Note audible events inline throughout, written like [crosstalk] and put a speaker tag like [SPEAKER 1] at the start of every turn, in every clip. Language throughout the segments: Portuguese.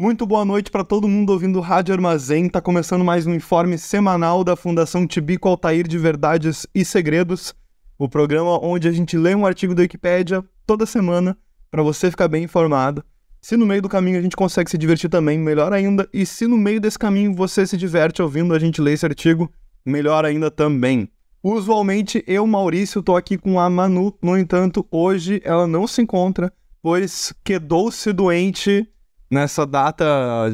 [SPEAKER 1] Muito boa noite para todo mundo ouvindo Rádio Armazém. Tá começando mais um informe semanal da Fundação Tibico Altair de Verdades e Segredos, o programa onde a gente lê um artigo da Wikipédia toda semana para você ficar bem informado. Se no meio do caminho a gente consegue se divertir também, melhor ainda. E se no meio desse caminho você se diverte ouvindo a gente ler esse artigo, melhor ainda também. Usualmente eu, Maurício, tô aqui com a Manu, no entanto, hoje ela não se encontra, pois quedou-se doente nessa data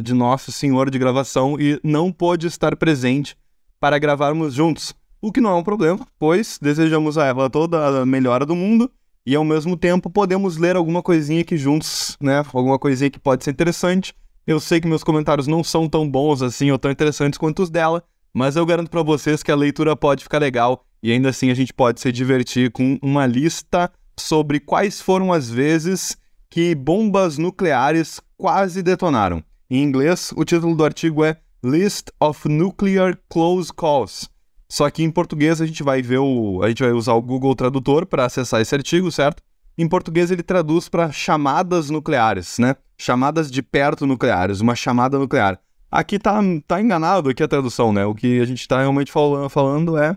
[SPEAKER 1] de Nosso Senhor de gravação e não pôde estar presente para gravarmos juntos. O que não é um problema, pois desejamos a ela toda a melhora do mundo e ao mesmo tempo podemos ler alguma coisinha aqui juntos, né? Alguma coisinha que pode ser interessante. Eu sei que meus comentários não são tão bons assim ou tão interessantes quanto os dela, mas eu garanto para vocês que a leitura pode ficar legal e ainda assim a gente pode se divertir com uma lista sobre quais foram as vezes que bombas nucleares quase detonaram. Em inglês, o título do artigo é List of Nuclear Close Calls. Só que em português a gente vai ver o, a gente vai usar o Google Tradutor para acessar esse artigo, certo? Em português ele traduz para chamadas nucleares, né? Chamadas de perto nucleares, uma chamada nuclear. Aqui tá, tá enganado aqui a tradução, né? O que a gente está realmente falando, é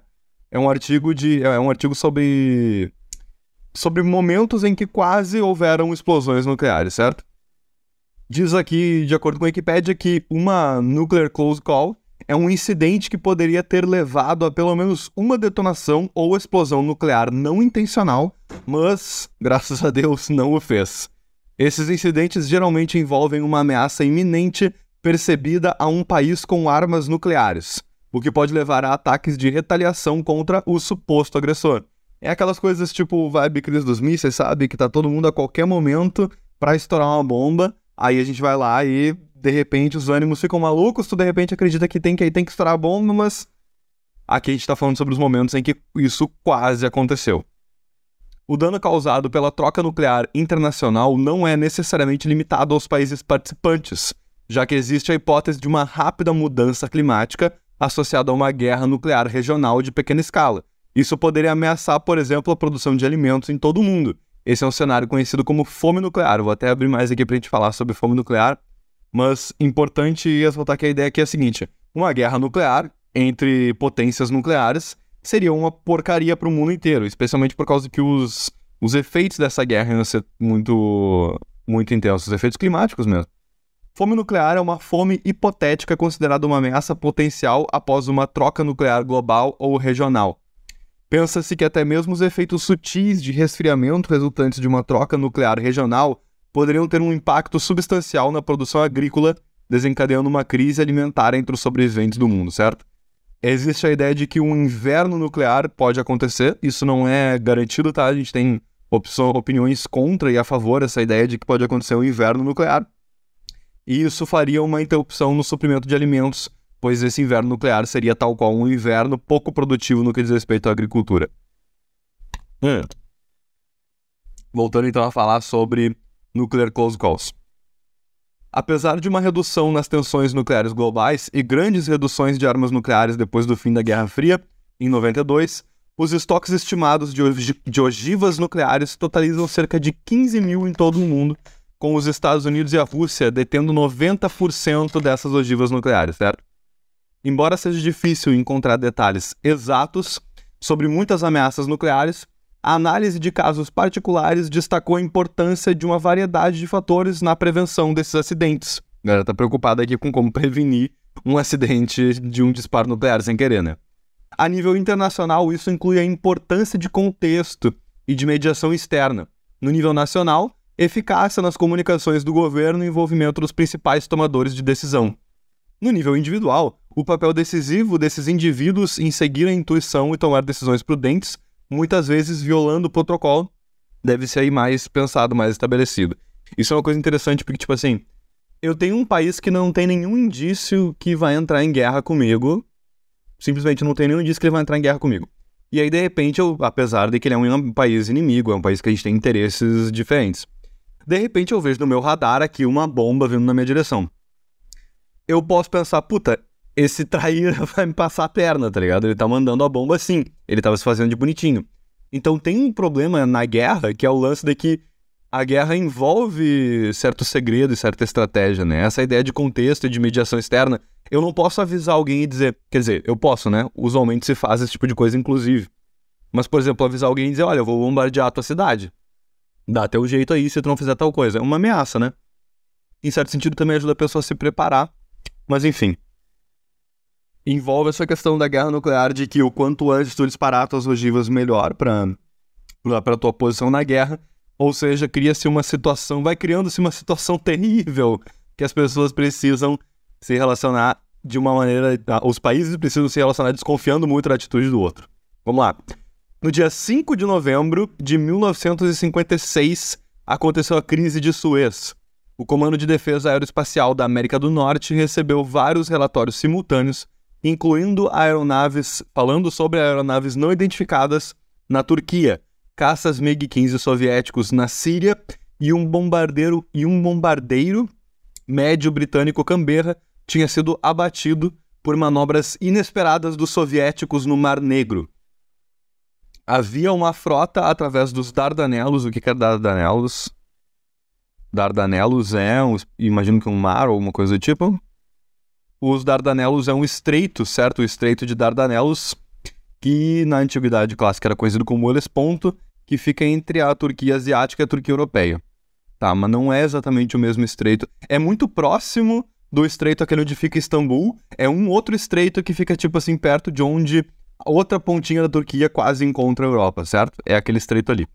[SPEAKER 1] é um artigo de é um artigo sobre sobre momentos em que quase houveram explosões nucleares, certo? Diz aqui, de acordo com a Wikipedia, que uma nuclear close call é um incidente que poderia ter levado a pelo menos uma detonação ou explosão nuclear não intencional, mas, graças a Deus, não o fez. Esses incidentes geralmente envolvem uma ameaça iminente percebida a um país com armas nucleares, o que pode levar a ataques de retaliação contra o suposto agressor. É aquelas coisas tipo vibe crise dos mísseis, sabe? Que tá todo mundo a qualquer momento para estourar uma bomba, aí a gente vai lá e de repente os ânimos ficam malucos, tu de repente acredita que tem que, tem que estourar a bomba, mas aqui a gente tá falando sobre os momentos em que isso quase aconteceu. O dano causado pela troca nuclear internacional não é necessariamente limitado aos países participantes, já que existe a hipótese de uma rápida mudança climática associada a uma guerra nuclear regional de pequena escala. Isso poderia ameaçar, por exemplo, a produção de alimentos em todo o mundo. Esse é um cenário conhecido como fome nuclear. vou até abrir mais aqui para a gente falar sobre fome nuclear, mas importante ressaltar que a ideia aqui é a seguinte: uma guerra nuclear entre potências nucleares seria uma porcaria para o mundo inteiro, especialmente por causa que os, os efeitos dessa guerra iam ser muito, muito intensos, os efeitos climáticos mesmo. Fome nuclear é uma fome hipotética considerada uma ameaça potencial após uma troca nuclear global ou regional. Pensa-se que até mesmo os efeitos sutis de resfriamento resultantes de uma troca nuclear regional poderiam ter um impacto substancial na produção agrícola, desencadeando uma crise alimentar entre os sobreviventes do mundo, certo? Existe a ideia de que um inverno nuclear pode acontecer, isso não é garantido, tá? A gente tem opção, opiniões contra e a favor dessa ideia de que pode acontecer um inverno nuclear e isso faria uma interrupção no suprimento de alimentos, pois esse inverno nuclear seria tal qual um inverno pouco produtivo no que diz respeito à agricultura. Hum. Voltando então a falar sobre nuclear close calls. Apesar de uma redução nas tensões nucleares globais e grandes reduções de armas nucleares depois do fim da Guerra Fria, em 92, os estoques estimados de, de ogivas nucleares totalizam cerca de 15 mil em todo o mundo, com os Estados Unidos e a Rússia detendo 90% dessas ogivas nucleares, certo? Embora seja difícil encontrar detalhes exatos sobre muitas ameaças nucleares, a análise de casos particulares destacou a importância de uma variedade de fatores na prevenção desses acidentes. A galera tá preocupada aqui com como prevenir um acidente de um disparo nuclear sem querer, né? A nível internacional, isso inclui a importância de contexto e de mediação externa. No nível nacional, eficácia nas comunicações do governo e envolvimento dos principais tomadores de decisão. No nível individual, o papel decisivo desses indivíduos em seguir a intuição e tomar decisões prudentes, muitas vezes violando o protocolo, deve ser aí mais pensado, mais estabelecido. Isso é uma coisa interessante porque, tipo assim, eu tenho um país que não tem nenhum indício que vai entrar em guerra comigo, simplesmente não tem nenhum indício que ele vai entrar em guerra comigo. E aí, de repente, eu, apesar de que ele é um país inimigo, é um país que a gente tem interesses diferentes. De repente, eu vejo no meu radar aqui uma bomba vindo na minha direção. Eu posso pensar, puta, esse traíra [laughs] vai me passar a perna, tá ligado? Ele tá mandando a bomba assim. Ele tava se fazendo de bonitinho. Então tem um problema na guerra, que é o lance de que a guerra envolve certo segredo e certa estratégia, né? Essa ideia de contexto e de mediação externa. Eu não posso avisar alguém e dizer. Quer dizer, eu posso, né? Usualmente se faz esse tipo de coisa, inclusive. Mas, por exemplo, avisar alguém e dizer: olha, eu vou bombardear a tua cidade. Dá o jeito aí se tu não fizer tal coisa. É uma ameaça, né? Em certo sentido, também ajuda a pessoa a se preparar. Mas, enfim. Envolve essa questão da guerra nuclear de que o quanto antes tu disparar tuas ogivas, melhor pra, pra tua posição na guerra. Ou seja, cria-se uma situação, vai criando-se uma situação terrível que as pessoas precisam se relacionar de uma maneira. Os países precisam se relacionar desconfiando muito da atitude do outro. Vamos lá. No dia 5 de novembro de 1956, aconteceu a crise de Suez. O Comando de Defesa Aeroespacial da América do Norte recebeu vários relatórios simultâneos, incluindo aeronaves falando sobre aeronaves não identificadas na Turquia, caças MiG-15 soviéticos na Síria e um bombardeiro e um bombardeiro médio britânico Canberra tinha sido abatido por manobras inesperadas dos soviéticos no Mar Negro. Havia uma frota através dos Dardanelos. O que é Dardanelos? Dardanelos é, um, imagino que um mar ou alguma coisa do tipo. Os Dardanelos é um estreito, certo? O estreito de Dardanelos, que na antiguidade clássica era conhecido como Helesponto, que fica entre a Turquia asiática e a Turquia europeia. Tá, mas não é exatamente o mesmo estreito. É muito próximo do estreito aquele onde fica Istambul. É um outro estreito que fica, tipo assim, perto de onde a outra pontinha da Turquia quase encontra a Europa, certo? É aquele estreito ali.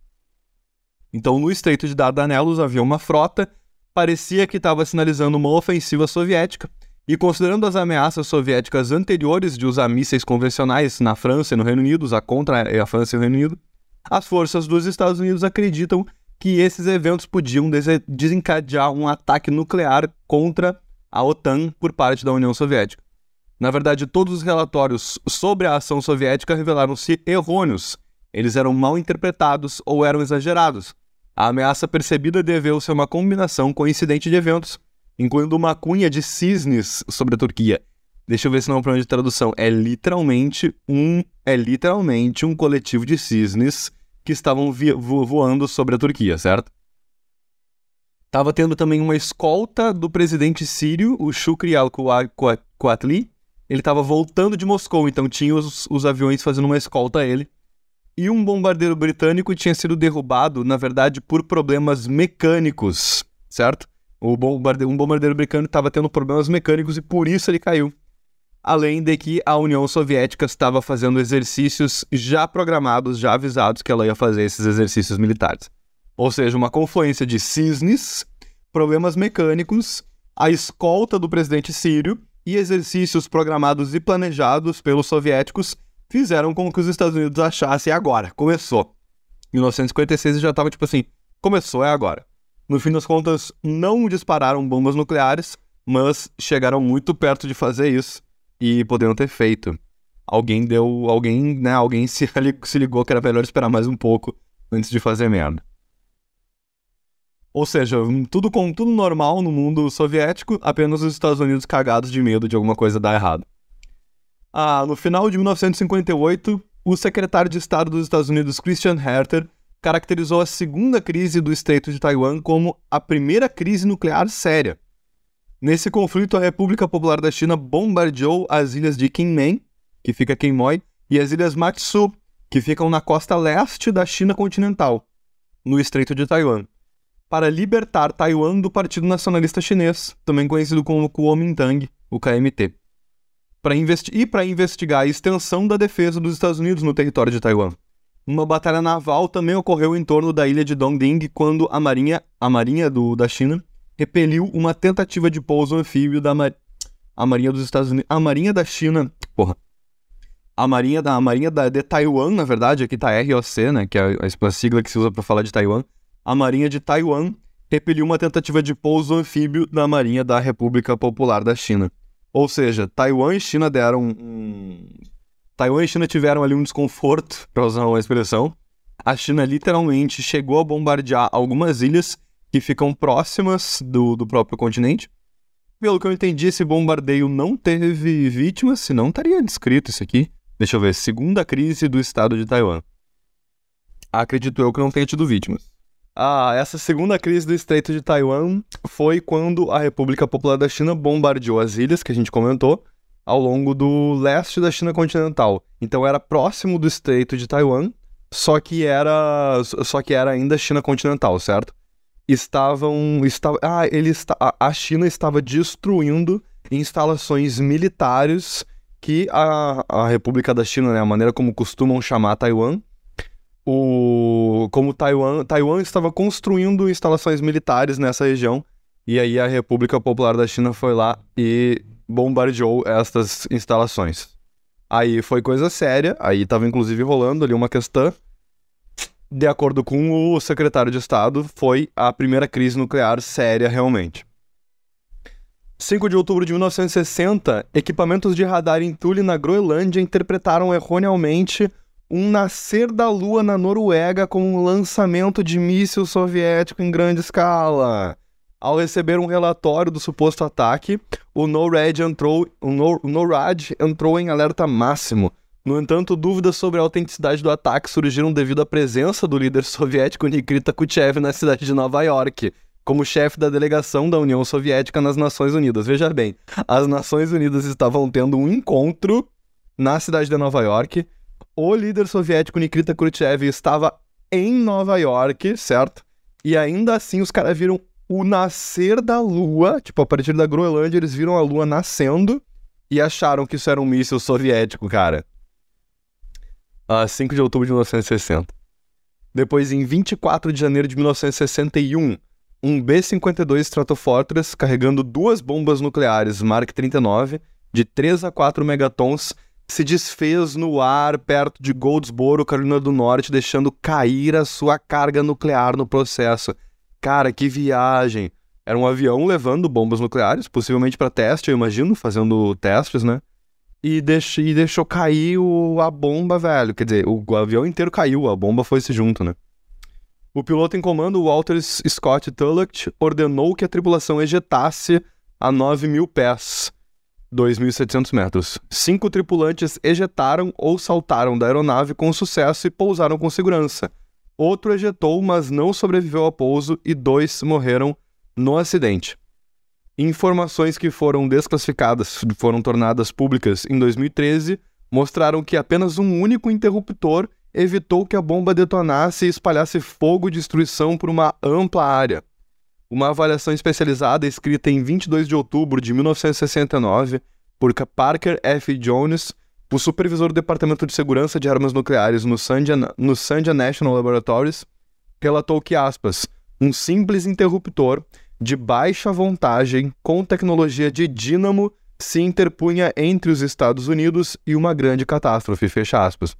[SPEAKER 1] Então, no estreito de Dardanelos havia uma frota, parecia que estava sinalizando uma ofensiva soviética. E considerando as ameaças soviéticas anteriores de usar mísseis convencionais na França e no Reino Unido, contra a França e o Reino Unido, as forças dos Estados Unidos acreditam que esses eventos podiam desencadear um ataque nuclear contra a OTAN por parte da União Soviética. Na verdade, todos os relatórios sobre a ação soviética revelaram-se errôneos. Eles eram mal interpretados ou eram exagerados. A ameaça percebida deveu-se a uma combinação coincidente de eventos, incluindo uma cunha de cisnes sobre a Turquia. Deixa eu ver se não é um problema de tradução. É literalmente um é literalmente um coletivo de cisnes que estavam vo voando sobre a Turquia, certo? Tava tendo também uma escolta do presidente sírio, o Shukri al-Quatli. Ele estava voltando de Moscou, então tinha os, os aviões fazendo uma escolta a ele. E um bombardeiro britânico tinha sido derrubado, na verdade, por problemas mecânicos, certo? O bombardeiro, um bombardeiro britânico estava tendo problemas mecânicos e por isso ele caiu além de que a União Soviética estava fazendo exercícios já programados, já avisados que ela ia fazer esses exercícios militares. Ou seja, uma confluência de cisnes, problemas mecânicos, a escolta do presidente sírio e exercícios programados e planejados pelos soviéticos fizeram com que os Estados Unidos achassem agora, começou. Em 1956 já estava tipo assim, começou, é agora. No fim das contas, não dispararam bombas nucleares, mas chegaram muito perto de fazer isso e poderiam ter feito. Alguém deu. Alguém, né? Alguém se, se ligou que era melhor esperar mais um pouco antes de fazer merda. Ou seja, tudo com tudo normal no mundo soviético, apenas os Estados Unidos cagados de medo de alguma coisa dar errado. Ah, no final de 1958, o secretário de Estado dos Estados Unidos, Christian Herter, caracterizou a segunda crise do Estreito de Taiwan como a primeira crise nuclear séria. Nesse conflito, a República Popular da China bombardeou as ilhas de Kinmen, que fica Queimói, e as ilhas Matsu, que ficam na costa leste da China continental, no Estreito de Taiwan, para libertar Taiwan do Partido Nacionalista Chinês, também conhecido como Kuomintang, o KMT. Pra e para investigar a extensão da defesa dos Estados Unidos no território de Taiwan. Uma batalha naval também ocorreu em torno da ilha de Dongding quando a marinha, a marinha do, da China repeliu uma tentativa de pouso anfíbio da Mar... a Marinha dos Estados Unidos. A Marinha da China. Porra. A Marinha da a Marinha da, de Taiwan, na verdade, aqui tá ROC, né? Que é a, a sigla que se usa para falar de Taiwan. A Marinha de Taiwan repeliu uma tentativa de pouso anfíbio da Marinha da República Popular da China. Ou seja, Taiwan e China deram um, Taiwan e China tiveram ali um desconforto, para usar uma expressão. A China literalmente chegou a bombardear algumas ilhas que ficam próximas do, do próprio continente. Pelo que eu entendi, esse bombardeio não teve vítimas, senão estaria descrito isso aqui. Deixa eu ver, segunda crise do estado de Taiwan. Acredito eu que não tenha tido vítimas. Ah, essa segunda crise do Estreito de Taiwan foi quando a República Popular da China bombardeou as ilhas que a gente comentou ao longo do leste da China continental. Então era próximo do Estreito de Taiwan, só que era só que era ainda China continental, certo? Estavam estava, ah, ele está, a China estava destruindo instalações militares que a, a República da China, né, a maneira como costumam chamar Taiwan, o como Taiwan, Taiwan estava construindo instalações militares nessa região e aí a República Popular da China foi lá e bombardeou estas instalações. Aí foi coisa séria, aí estava inclusive rolando ali uma questão. De acordo com o secretário de Estado, foi a primeira crise nuclear séria realmente. 5 de outubro de 1960, equipamentos de radar em Thule, na Groenlândia, interpretaram erroneamente um nascer da Lua na Noruega como um lançamento de míssil soviético em grande escala. Ao receber um relatório do suposto ataque, o NORAD entrou, o NORAD entrou em alerta máximo. No entanto, dúvidas sobre a autenticidade do ataque surgiram devido à presença do líder soviético Nikita Khrushchev na cidade de Nova York, como chefe da delegação da União Soviética nas Nações Unidas. Veja bem, as Nações Unidas estavam tendo um encontro na cidade de Nova York. O líder soviético Nikita Khrushchev estava em Nova York, certo? E ainda assim os caras viram o nascer da lua, tipo, a partir da Groenlândia, eles viram a lua nascendo e acharam que isso era um míssil soviético, cara. Uh, 5 de outubro de 1960. Depois, em 24 de janeiro de 1961, um B-52 Stratofortress carregando duas bombas nucleares Mark 39 de 3 a 4 megatons se desfez no ar perto de Goldsboro, Carolina do Norte, deixando cair a sua carga nuclear no processo. Cara, que viagem! Era um avião levando bombas nucleares, possivelmente para teste, eu imagino, fazendo testes, né? E, deix e deixou cair o, a bomba, velho. Quer dizer, o, o, avião inteiro caiu, a bomba foi-se junto, né? O piloto em comando, Walter Scott Tulloch, ordenou que a tripulação ejetasse a 9 mil pés, 2.700 metros. Cinco tripulantes ejetaram ou saltaram da aeronave com sucesso e pousaram com segurança. Outro ejetou, mas não sobreviveu ao pouso e dois morreram no acidente. Informações que foram desclassificadas, foram tornadas públicas em 2013, mostraram que apenas um único interruptor evitou que a bomba detonasse e espalhasse fogo e destruição por uma ampla área. Uma avaliação especializada escrita em 22 de outubro de 1969 por Parker F. Jones o supervisor do Departamento de Segurança de Armas Nucleares no Sandia, no Sandia National Laboratories relatou que, aspas, um simples interruptor de baixa voltagem com tecnologia de dínamo se interpunha entre os Estados Unidos e uma grande catástrofe, fecha aspas.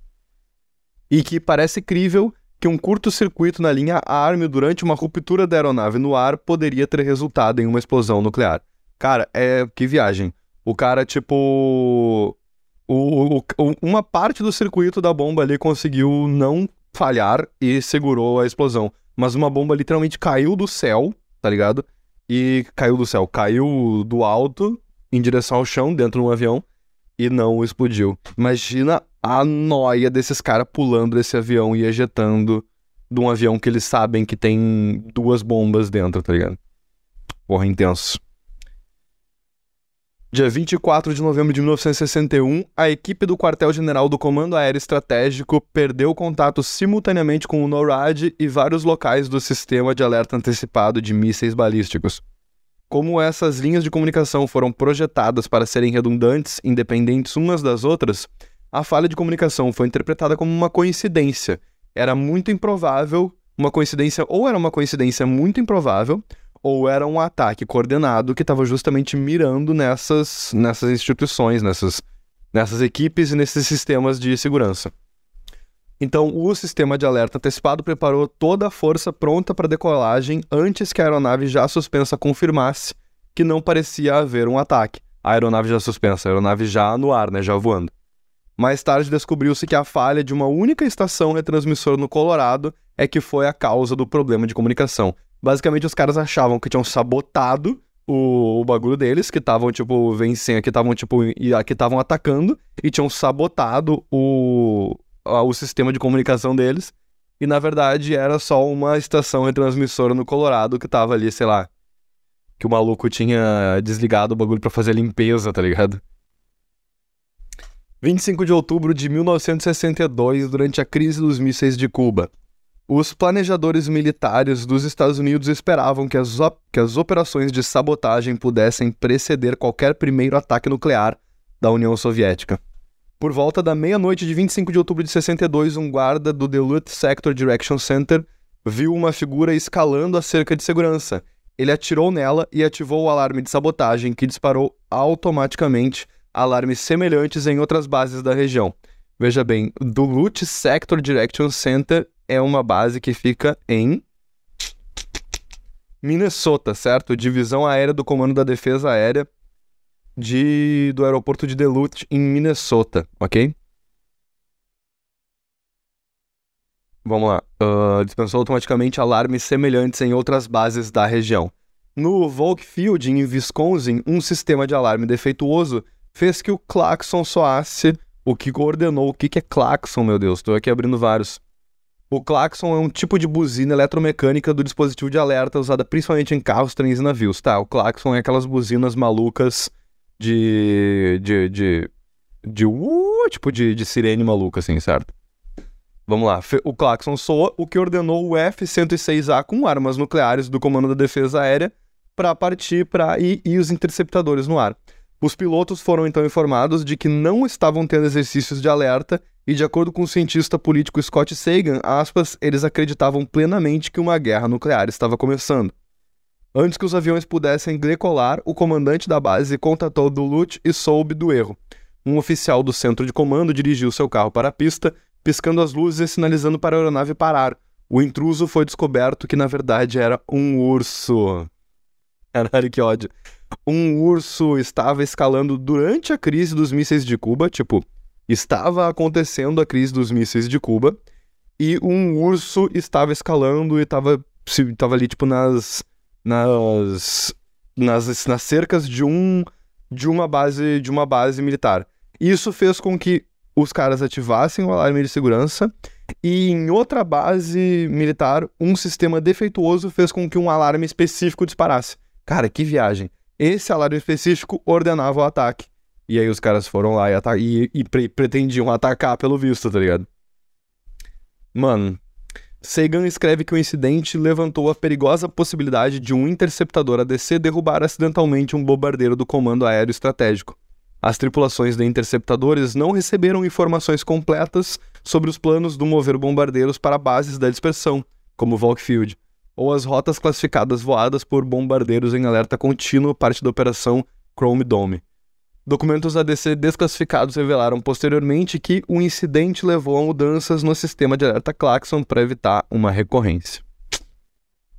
[SPEAKER 1] E que parece crível que um curto-circuito na linha ARM durante uma ruptura da aeronave no ar poderia ter resultado em uma explosão nuclear. Cara, é que viagem. O cara, tipo, o, o, uma parte do circuito da bomba ali conseguiu não falhar e segurou a explosão. Mas uma bomba literalmente caiu do céu, tá ligado? E caiu do céu, caiu do alto em direção ao chão, dentro de um avião, e não explodiu. Imagina a noia desses caras pulando desse avião e ejetando de um avião que eles sabem que tem duas bombas dentro, tá ligado? Porra, intenso. Dia 24 de novembro de 1961, a equipe do quartel-general do Comando Aéreo Estratégico perdeu contato simultaneamente com o NORAD e vários locais do sistema de alerta antecipado de mísseis balísticos. Como essas linhas de comunicação foram projetadas para serem redundantes, independentes umas das outras, a falha de comunicação foi interpretada como uma coincidência. Era muito improvável, uma coincidência, ou era uma coincidência muito improvável, ou era um ataque coordenado que estava justamente mirando nessas, nessas instituições, nessas, nessas equipes e nesses sistemas de segurança. Então, o sistema de alerta antecipado preparou toda a força pronta para decolagem antes que a aeronave já suspensa confirmasse que não parecia haver um ataque. A aeronave já suspensa, a aeronave já no ar, né, já voando. Mais tarde descobriu-se que a falha de uma única estação retransmissora no Colorado é que foi a causa do problema de comunicação. Basicamente, os caras achavam que tinham sabotado o, o bagulho deles, que estavam, tipo, vencendo, que estavam, tipo, que estavam atacando, e tinham sabotado o, o sistema de comunicação deles. E na verdade era só uma estação retransmissora no Colorado que tava ali, sei lá. Que o maluco tinha desligado o bagulho para fazer a limpeza, tá ligado? 25 de outubro de 1962, durante a crise dos mísseis de Cuba. Os planejadores militares dos Estados Unidos esperavam que as, que as operações de sabotagem pudessem preceder qualquer primeiro ataque nuclear da União Soviética. Por volta da meia-noite de 25 de outubro de 62, um guarda do Duluth Sector Direction Center viu uma figura escalando a cerca de segurança. Ele atirou nela e ativou o alarme de sabotagem, que disparou automaticamente alarmes semelhantes em outras bases da região. Veja bem, Duluth Sector Direction Center é uma base que fica em Minnesota, certo? Divisão Aérea do Comando da Defesa Aérea de, do aeroporto de Duluth, em Minnesota, ok? Vamos lá. Uh, dispensou automaticamente alarmes semelhantes em outras bases da região. No Volk Field, em Wisconsin, um sistema de alarme defeituoso fez que o claxon soasse, o que coordenou o que, que é claxon, meu Deus. Estou aqui abrindo vários. O claxon é um tipo de buzina eletromecânica do dispositivo de alerta usada principalmente em carros, trens e navios, tá? O claxon é aquelas buzinas malucas de. de. de. de uh, tipo de, de sirene maluca, assim, certo? Vamos lá. O claxon soa, o que ordenou o F-106A com armas nucleares do Comando da Defesa Aérea para partir para e, e os interceptadores no ar. Os pilotos foram então informados de que não estavam tendo exercícios de alerta e, de acordo com o cientista político Scott Sagan, aspas, eles acreditavam plenamente que uma guerra nuclear estava começando. Antes que os aviões pudessem decolar, o comandante da base contatou Duluth e soube do erro. Um oficial do centro de comando dirigiu seu carro para a pista, piscando as luzes e sinalizando para a aeronave parar. O intruso foi descoberto que, na verdade, era um urso. [laughs] Caralho, que ódio. Um urso estava escalando durante a crise dos mísseis de Cuba, tipo, estava acontecendo a crise dos mísseis de Cuba e um urso estava escalando e estava, estava ali, tipo, nas, nas, nas, nas cercas de um de uma base de uma base militar. Isso fez com que os caras ativassem o alarme de segurança e em outra base militar um sistema defeituoso fez com que um alarme específico disparasse. Cara, que viagem. Esse alarme específico ordenava o ataque. E aí os caras foram lá e, e, e pre pretendiam atacar pelo visto, tá ligado? Mano, Sagan escreve que o incidente levantou a perigosa possibilidade de um interceptador ADC derrubar acidentalmente um bombardeiro do Comando Aéreo Estratégico. As tripulações de interceptadores não receberam informações completas sobre os planos do mover bombardeiros para bases da dispersão, como Volkfield, ou as rotas classificadas voadas por bombardeiros em alerta contínuo, parte da operação Chrome Dome. Documentos ADC desclassificados revelaram posteriormente que o incidente levou a mudanças no sistema de alerta Claxon para evitar uma recorrência.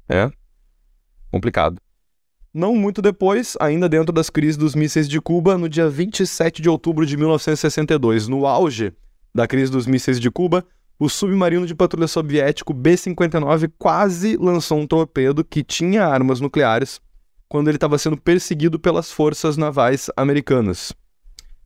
[SPEAKER 1] É complicado. Não muito depois, ainda dentro das crises dos mísseis de Cuba, no dia 27 de outubro de 1962, no auge da crise dos mísseis de Cuba, o submarino de patrulha soviético B-59 quase lançou um torpedo que tinha armas nucleares quando ele estava sendo perseguido pelas forças navais americanas.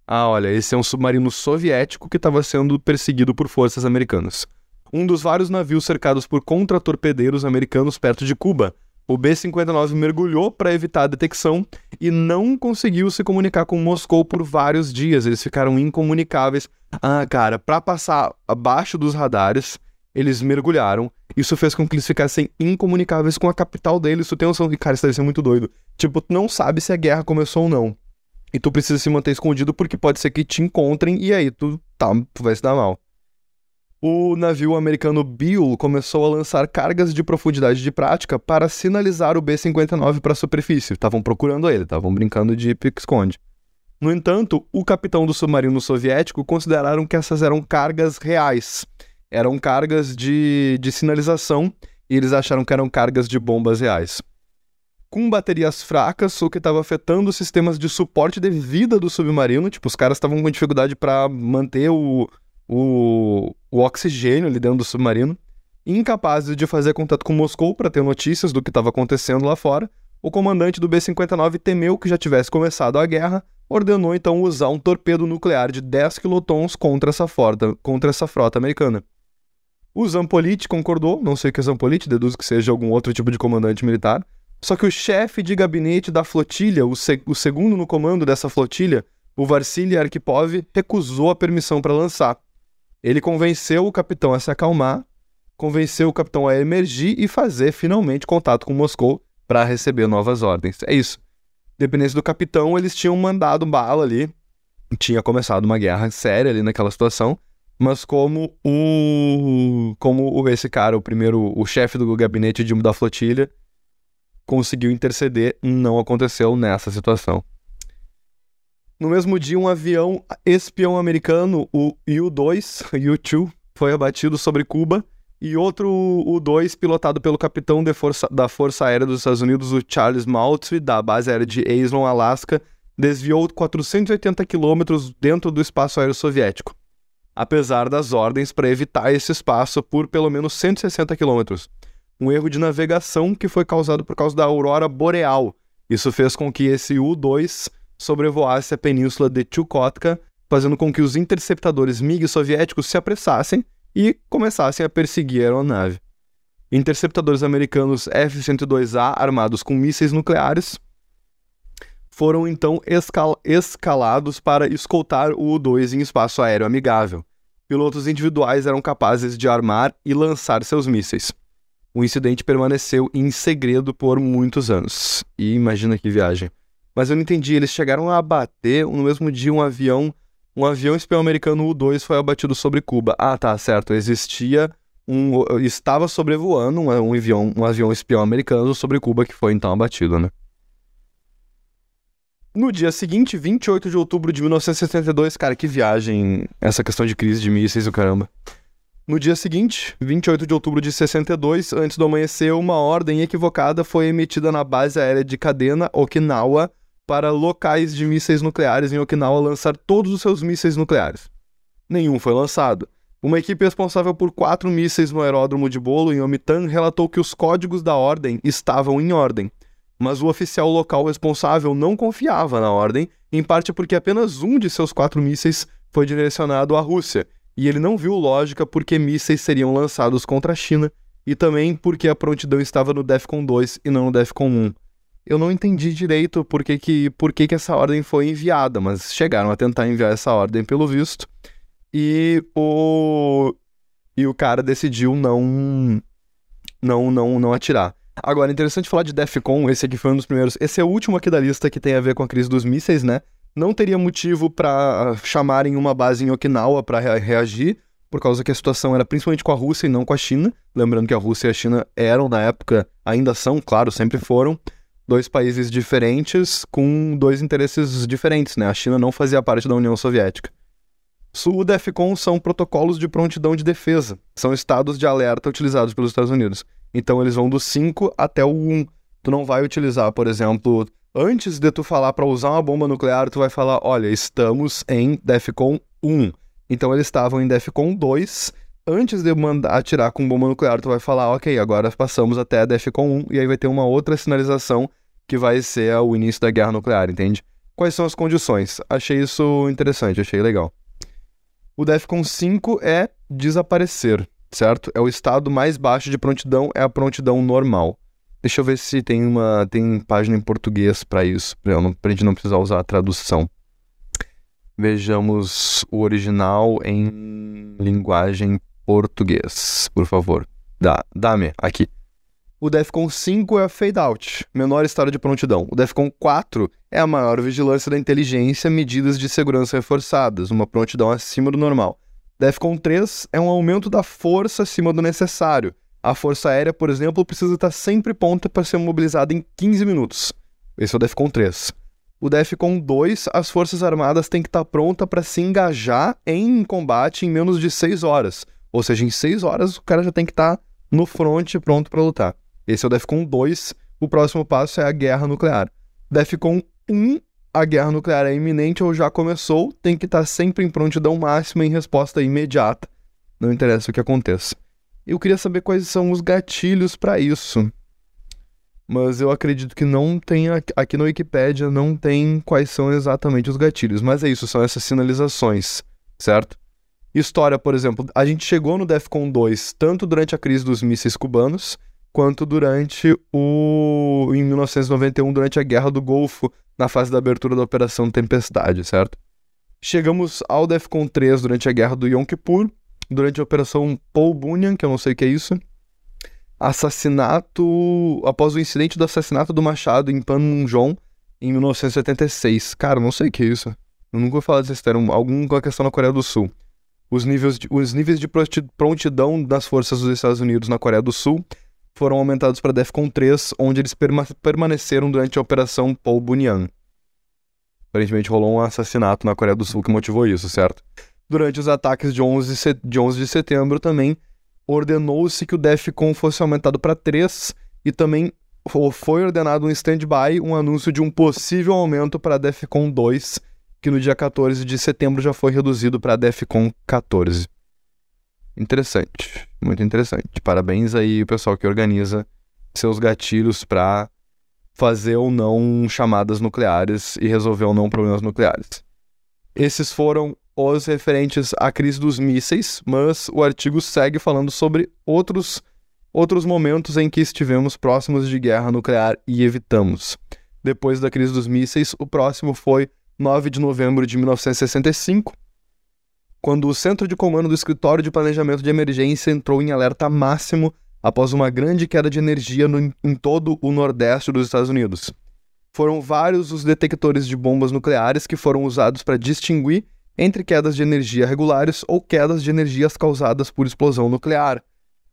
[SPEAKER 1] Ah, olha, esse é um submarino soviético que estava sendo perseguido por forças americanas. Um dos vários navios cercados por contratorpedeiros americanos perto de Cuba. O B-59 mergulhou para evitar a detecção e não conseguiu se comunicar com Moscou por vários dias. Eles ficaram incomunicáveis. Ah, cara, para passar abaixo dos radares, eles mergulharam. Isso fez com que eles ficassem incomunicáveis com a capital deles. Tu tem noção que, cara, isso deve ser muito doido. Tipo, tu não sabe se a guerra começou ou não. E tu precisa se manter escondido porque pode ser que te encontrem e aí tu, tá, tu vai se dar mal. O navio americano Bill começou a lançar cargas de profundidade de prática para sinalizar o B-59 para a superfície. Estavam procurando ele, estavam brincando de pique-esconde. No entanto, o capitão do submarino soviético consideraram que essas eram cargas reais eram cargas de, de sinalização e eles acharam que eram cargas de bombas reais. com baterias fracas, o que estava afetando os sistemas de suporte de vida do submarino. Tipo, os caras estavam com dificuldade para manter o, o, o oxigênio ali dentro do submarino. Incapazes de fazer contato com Moscou para ter notícias do que estava acontecendo lá fora, o comandante do B-59 temeu que já tivesse começado a guerra, ordenou então usar um torpedo nuclear de 10 quilotons contra essa frota, contra essa frota americana. O Zampoliti concordou, não sei o que é Zampoliti, deduzo que seja algum outro tipo de comandante militar, só que o chefe de gabinete da flotilha, o, se o segundo no comando dessa flotilha, o Varsily Arkhipov, recusou a permissão para lançar. Ele convenceu o capitão a se acalmar, convenceu o capitão a emergir e fazer finalmente contato com Moscou para receber novas ordens. É isso. Dependência do capitão, eles tinham mandado bala ali, tinha começado uma guerra séria ali naquela situação, mas como o como esse cara, o primeiro, o chefe do gabinete de, da flotilha, conseguiu interceder, não aconteceu nessa situação. No mesmo dia, um avião espião americano, o U-2, [laughs] U-2, foi abatido sobre Cuba e outro U-2 pilotado pelo capitão força, da Força Aérea dos Estados Unidos, o Charles Maltby, da base aérea de Aislon, Alaska, desviou 480 quilômetros dentro do espaço aéreo soviético, apesar das ordens para evitar esse espaço por pelo menos 160 quilômetros um erro de navegação que foi causado por causa da aurora boreal. Isso fez com que esse U-2 sobrevoasse a península de Chukotka, fazendo com que os interceptadores MiG soviéticos se apressassem e começassem a perseguir a aeronave. Interceptadores americanos F-102A armados com mísseis nucleares foram então escal escalados para escoltar o U-2 em espaço aéreo amigável. Pilotos individuais eram capazes de armar e lançar seus mísseis. O incidente permaneceu em segredo por muitos anos. E imagina que viagem. Mas eu não entendi, eles chegaram a abater no mesmo dia um avião, um avião espião americano U-2 foi abatido sobre Cuba. Ah, tá, certo, existia um estava sobrevoando um, um avião, um avião espião americano sobre Cuba que foi então abatido, né? No dia seguinte, 28 de outubro de 1972, cara, que viagem essa questão de crise de mísseis, o caramba. No dia seguinte, 28 de outubro de 62, antes do amanhecer, uma ordem equivocada foi emitida na base aérea de Kadena, Okinawa, para locais de mísseis nucleares em Okinawa lançar todos os seus mísseis nucleares. Nenhum foi lançado. Uma equipe responsável por quatro mísseis no aeródromo de Bolo, em Omitan, relatou que os códigos da ordem estavam em ordem. Mas o oficial local responsável não confiava na ordem, em parte porque apenas um de seus quatro mísseis foi direcionado à Rússia, e ele não viu lógica porque mísseis seriam lançados contra a China e também porque a prontidão estava no DEFCON 2 e não no DEFCON 1. Eu não entendi direito por que, que, por que, que essa ordem foi enviada, mas chegaram a tentar enviar essa ordem pelo visto e o e o cara decidiu não não não não atirar. Agora, interessante falar de DEFCON, esse aqui foi um dos primeiros. Esse é o último aqui da lista que tem a ver com a crise dos mísseis, né? não teria motivo para chamarem uma base em Okinawa para rea reagir, por causa que a situação era principalmente com a Rússia e não com a China. Lembrando que a Rússia e a China eram, na época, ainda são, claro, sempre foram, dois países diferentes com dois interesses diferentes, né? A China não fazia parte da União Soviética. O DEFCON são protocolos de prontidão de defesa, são estados de alerta utilizados pelos Estados Unidos. Então eles vão do 5 até o 1. Tu não vai utilizar, por exemplo, antes de tu falar para usar uma bomba nuclear, tu vai falar, olha, estamos em DEFCON 1. Então eles estavam em DEFCON 2. Antes de mandar atirar com bomba nuclear, tu vai falar, ok, agora passamos até DEFCON 1 e aí vai ter uma outra sinalização que vai ser o início da guerra nuclear, entende? Quais são as condições? Achei isso interessante, achei legal. O DEFCON 5 é desaparecer, certo? É o estado mais baixo de prontidão, é a prontidão normal. Deixa eu ver se tem uma tem página em português para isso, para a gente não precisar usar a tradução. Vejamos o original em linguagem português, por favor. Dá, dá-me aqui. O DEFCON 5 é a fade out, menor estado de prontidão. O DEFCON 4 é a maior vigilância da inteligência, medidas de segurança reforçadas, uma prontidão acima do normal. DEFCON 3 é um aumento da força acima do necessário, a Força Aérea, por exemplo, precisa estar sempre pronta para ser mobilizada em 15 minutos. Esse é o DEFCON 3. O DEFCON 2, as Forças Armadas têm que estar pronta para se engajar em combate em menos de 6 horas. Ou seja, em 6 horas o cara já tem que estar no front pronto para lutar. Esse é o DEFCON 2. o próximo passo é a guerra nuclear. DEFCON 1, a guerra nuclear é iminente ou já começou, tem que estar sempre em prontidão máxima em resposta imediata. Não interessa o que aconteça. Eu queria saber quais são os gatilhos para isso. Mas eu acredito que não tem aqui na Wikipedia não tem quais são exatamente os gatilhos, mas é isso, são essas sinalizações, certo? História, por exemplo, a gente chegou no DEFCON 2 tanto durante a crise dos mísseis cubanos, quanto durante o. em 1991, durante a Guerra do Golfo, na fase da abertura da Operação Tempestade, certo? Chegamos ao DEFCON 3 durante a Guerra do Yom Kippur, durante a Operação Paul Bunyan, que eu não sei o que é isso. Assassinato. após o incidente do assassinato do Machado em Panmunjom, em 1976. Cara, não sei o que é isso. Eu nunca vou falar desse termo. Alguma questão na Coreia do Sul. Os níveis, de, os níveis de prontidão das forças dos Estados Unidos na Coreia do Sul foram aumentados para DEFCON 3, onde eles perma permaneceram durante a Operação Paul Bunyan. Aparentemente rolou um assassinato na Coreia do Sul que motivou isso, certo? Durante os ataques de 11 de, 11 de setembro também ordenou-se que o DEFCON fosse aumentado para 3 e também foi ordenado um stand-by, um anúncio de um possível aumento para DEFCON 2, que no dia 14 de setembro já foi reduzido para DEFCON 14. Interessante, muito interessante. Parabéns aí o pessoal que organiza seus gatilhos para fazer ou não chamadas nucleares e resolver ou não problemas nucleares. Esses foram os referentes à crise dos mísseis, mas o artigo segue falando sobre outros outros momentos em que estivemos próximos de guerra nuclear e evitamos. Depois da crise dos mísseis, o próximo foi 9 de novembro de 1965, quando o centro de comando do Escritório de Planejamento de Emergência entrou em alerta máximo após uma grande queda de energia no, em todo o nordeste dos Estados Unidos. Foram vários os detectores de bombas nucleares que foram usados para distinguir entre quedas de energia regulares ou quedas de energias causadas por explosão nuclear.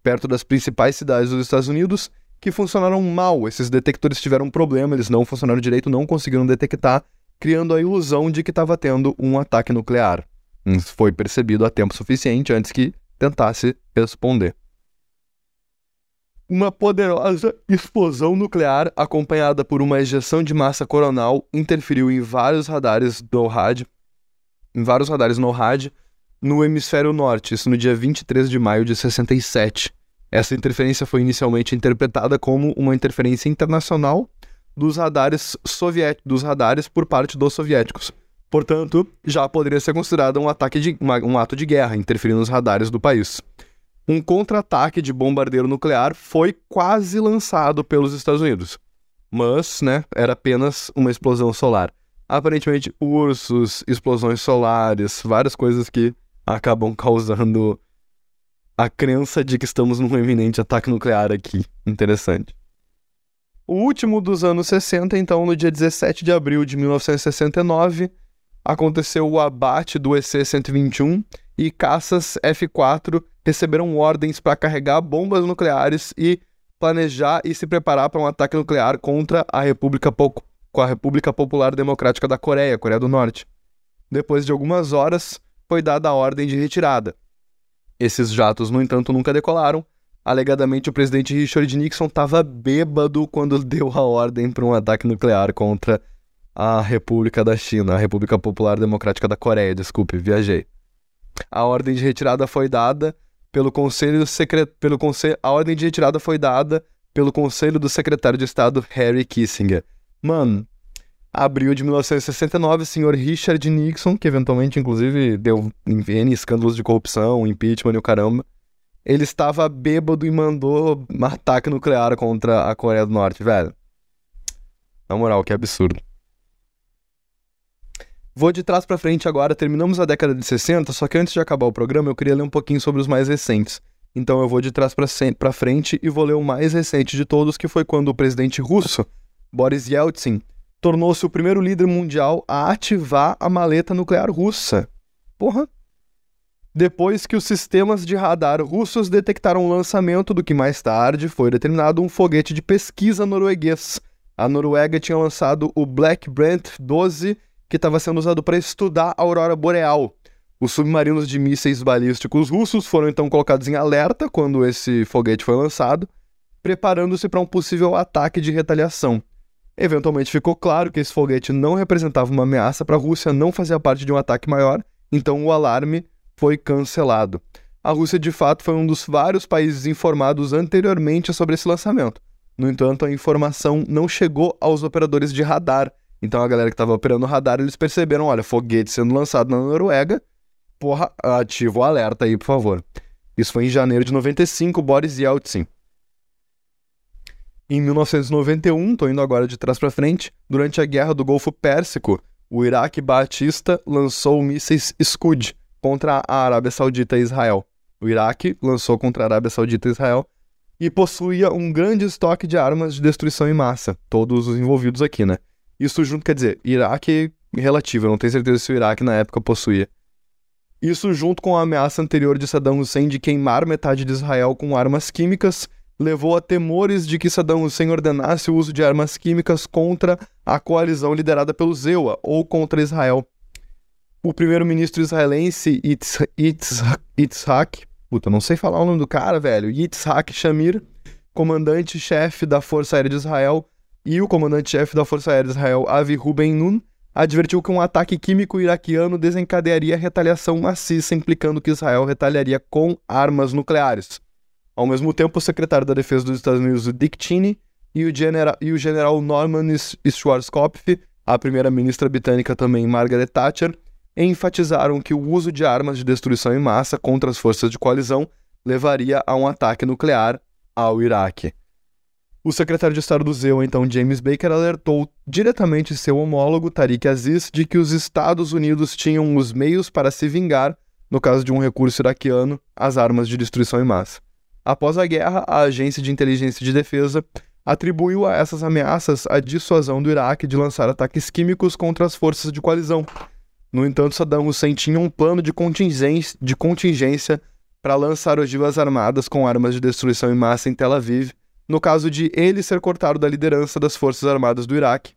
[SPEAKER 1] Perto das principais cidades dos Estados Unidos, que funcionaram mal, esses detectores tiveram um problema, eles não funcionaram direito, não conseguiram detectar criando a ilusão de que estava tendo um ataque nuclear. Foi percebido a tempo suficiente antes que tentasse responder. Uma poderosa explosão nuclear, acompanhada por uma ejeção de massa coronal, interferiu em vários radares do rádio, em vários radares no rádio, no hemisfério norte, isso no dia 23 de maio de 67. Essa interferência foi inicialmente interpretada como uma interferência internacional dos radares soviéticos, dos radares por parte dos soviéticos. Portanto, já poderia ser considerado um ataque de uma, um ato de guerra, interferindo nos radares do país. Um contra-ataque de bombardeiro nuclear foi quase lançado pelos Estados Unidos, mas, né, era apenas uma explosão solar. Aparentemente, ursos, explosões solares, várias coisas que acabam causando a crença de que estamos num iminente ataque nuclear aqui. Interessante. O último dos anos 60, então, no dia 17 de abril de 1969, aconteceu o abate do EC-121 e caças F-4 receberam ordens para carregar bombas nucleares e planejar e se preparar para um ataque nuclear contra a República, po a República Popular Democrática da Coreia, Coreia do Norte. Depois de algumas horas, foi dada a ordem de retirada. Esses jatos, no entanto, nunca decolaram Alegadamente, o presidente Richard Nixon estava bêbado quando deu a ordem para um ataque nuclear contra a República da China, a República Popular Democrática da Coreia, desculpe, viajei. A ordem de retirada foi dada pelo Conselho Secret... pelo Conselho a ordem de retirada foi dada pelo Conselho do Secretário de Estado Harry Kissinger. Mano, abril de 1969, o senhor Richard Nixon, que eventualmente inclusive deu N escândalos de corrupção, impeachment e o caramba, ele estava bêbado e mandou um ataque nuclear contra a Coreia do Norte, velho. Na moral, que absurdo. Vou de trás para frente agora, terminamos a década de 60, só que antes de acabar o programa eu queria ler um pouquinho sobre os mais recentes. Então eu vou de trás para frente e vou ler o mais recente de todos, que foi quando o presidente russo, Boris Yeltsin, tornou-se o primeiro líder mundial a ativar a maleta nuclear russa. Porra, depois que os sistemas de radar russos detectaram o lançamento do que mais tarde foi determinado um foguete de pesquisa norueguês. A Noruega tinha lançado o Black Brant 12, que estava sendo usado para estudar a aurora boreal. Os submarinos de mísseis balísticos russos foram então colocados em alerta quando esse foguete foi lançado, preparando-se para um possível ataque de retaliação. Eventualmente ficou claro que esse foguete não representava uma ameaça para a Rússia, não fazia parte de um ataque maior, então o alarme foi cancelado. A Rússia, de fato, foi um dos vários países informados anteriormente sobre esse lançamento. No entanto, a informação não chegou aos operadores de radar. Então a galera que estava operando radar, eles perceberam, olha, foguete sendo lançado na Noruega, porra, ativa o alerta aí, por favor. Isso foi em janeiro de 95, Boris Yeltsin. Em 1991, tô indo agora de trás para frente, durante a Guerra do Golfo Pérsico, o Iraque Batista lançou mísseis Scud contra a Arábia Saudita e Israel. O Iraque lançou contra a Arábia Saudita e Israel e possuía um grande estoque de armas de destruição em massa, todos os envolvidos aqui, né? Isso junto, quer dizer, Iraque relativo, eu não tenho certeza se o Iraque na época possuía. Isso junto com a ameaça anterior de Saddam Hussein de queimar metade de Israel com armas químicas, levou a temores de que Saddam Hussein ordenasse o uso de armas químicas contra a coalizão liderada pelo ZEUA ou contra Israel. O primeiro-ministro israelense Yitzhak, puta, não sei falar o nome do cara, velho, Yitzhak Shamir, comandante-chefe da Força Aérea de Israel, e o comandante-chefe da Força Aérea Israel, Avi Ruben Nun, advertiu que um ataque químico iraquiano desencadearia retaliação maciça, implicando que Israel retaliaria com armas nucleares. Ao mesmo tempo, o secretário da Defesa dos Estados Unidos, Dick Cheney, e o, genera e o general Norman Schwarzkopf, a primeira-ministra britânica também, Margaret Thatcher, enfatizaram que o uso de armas de destruição em massa contra as forças de coalizão levaria a um ataque nuclear ao Iraque. O secretário de Estado do ZEU, então James Baker, alertou diretamente seu homólogo Tariq Aziz de que os Estados Unidos tinham os meios para se vingar no caso de um recurso iraquiano às armas de destruição em massa. Após a guerra, a Agência de Inteligência de Defesa atribuiu a essas ameaças a dissuasão do Iraque de lançar ataques químicos contra as forças de coalizão. No entanto, Saddam Hussein tinha um plano de contingência, de contingência para lançar ogivas armadas com armas de destruição em massa em Tel Aviv no caso de ele ser cortado da liderança das Forças Armadas do Iraque,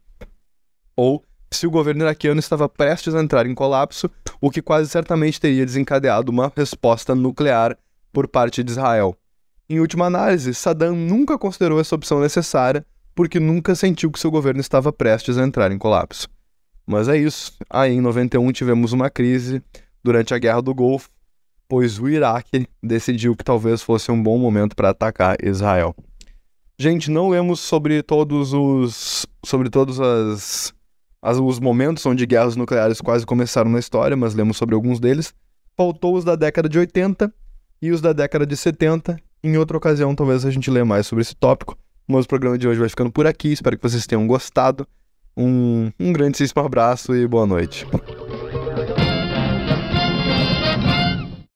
[SPEAKER 1] ou se o governo iraquiano estava prestes a entrar em colapso, o que quase certamente teria desencadeado uma resposta nuclear por parte de Israel. Em última análise, Saddam nunca considerou essa opção necessária porque nunca sentiu que seu governo estava prestes a entrar em colapso. Mas é isso. Aí em 91 tivemos uma crise durante a Guerra do Golfo, pois o Iraque decidiu que talvez fosse um bom momento para atacar Israel. Gente, não lemos sobre todos os. sobre todos as, as, os momentos onde guerras nucleares quase começaram na história, mas lemos sobre alguns deles. Faltou os da década de 80 e os da década de 70. Em outra ocasião, talvez a gente lê mais sobre esse tópico. Mas o programa de hoje vai ficando por aqui. Espero que vocês tenham gostado. Um, um grandíssimo abraço e boa noite.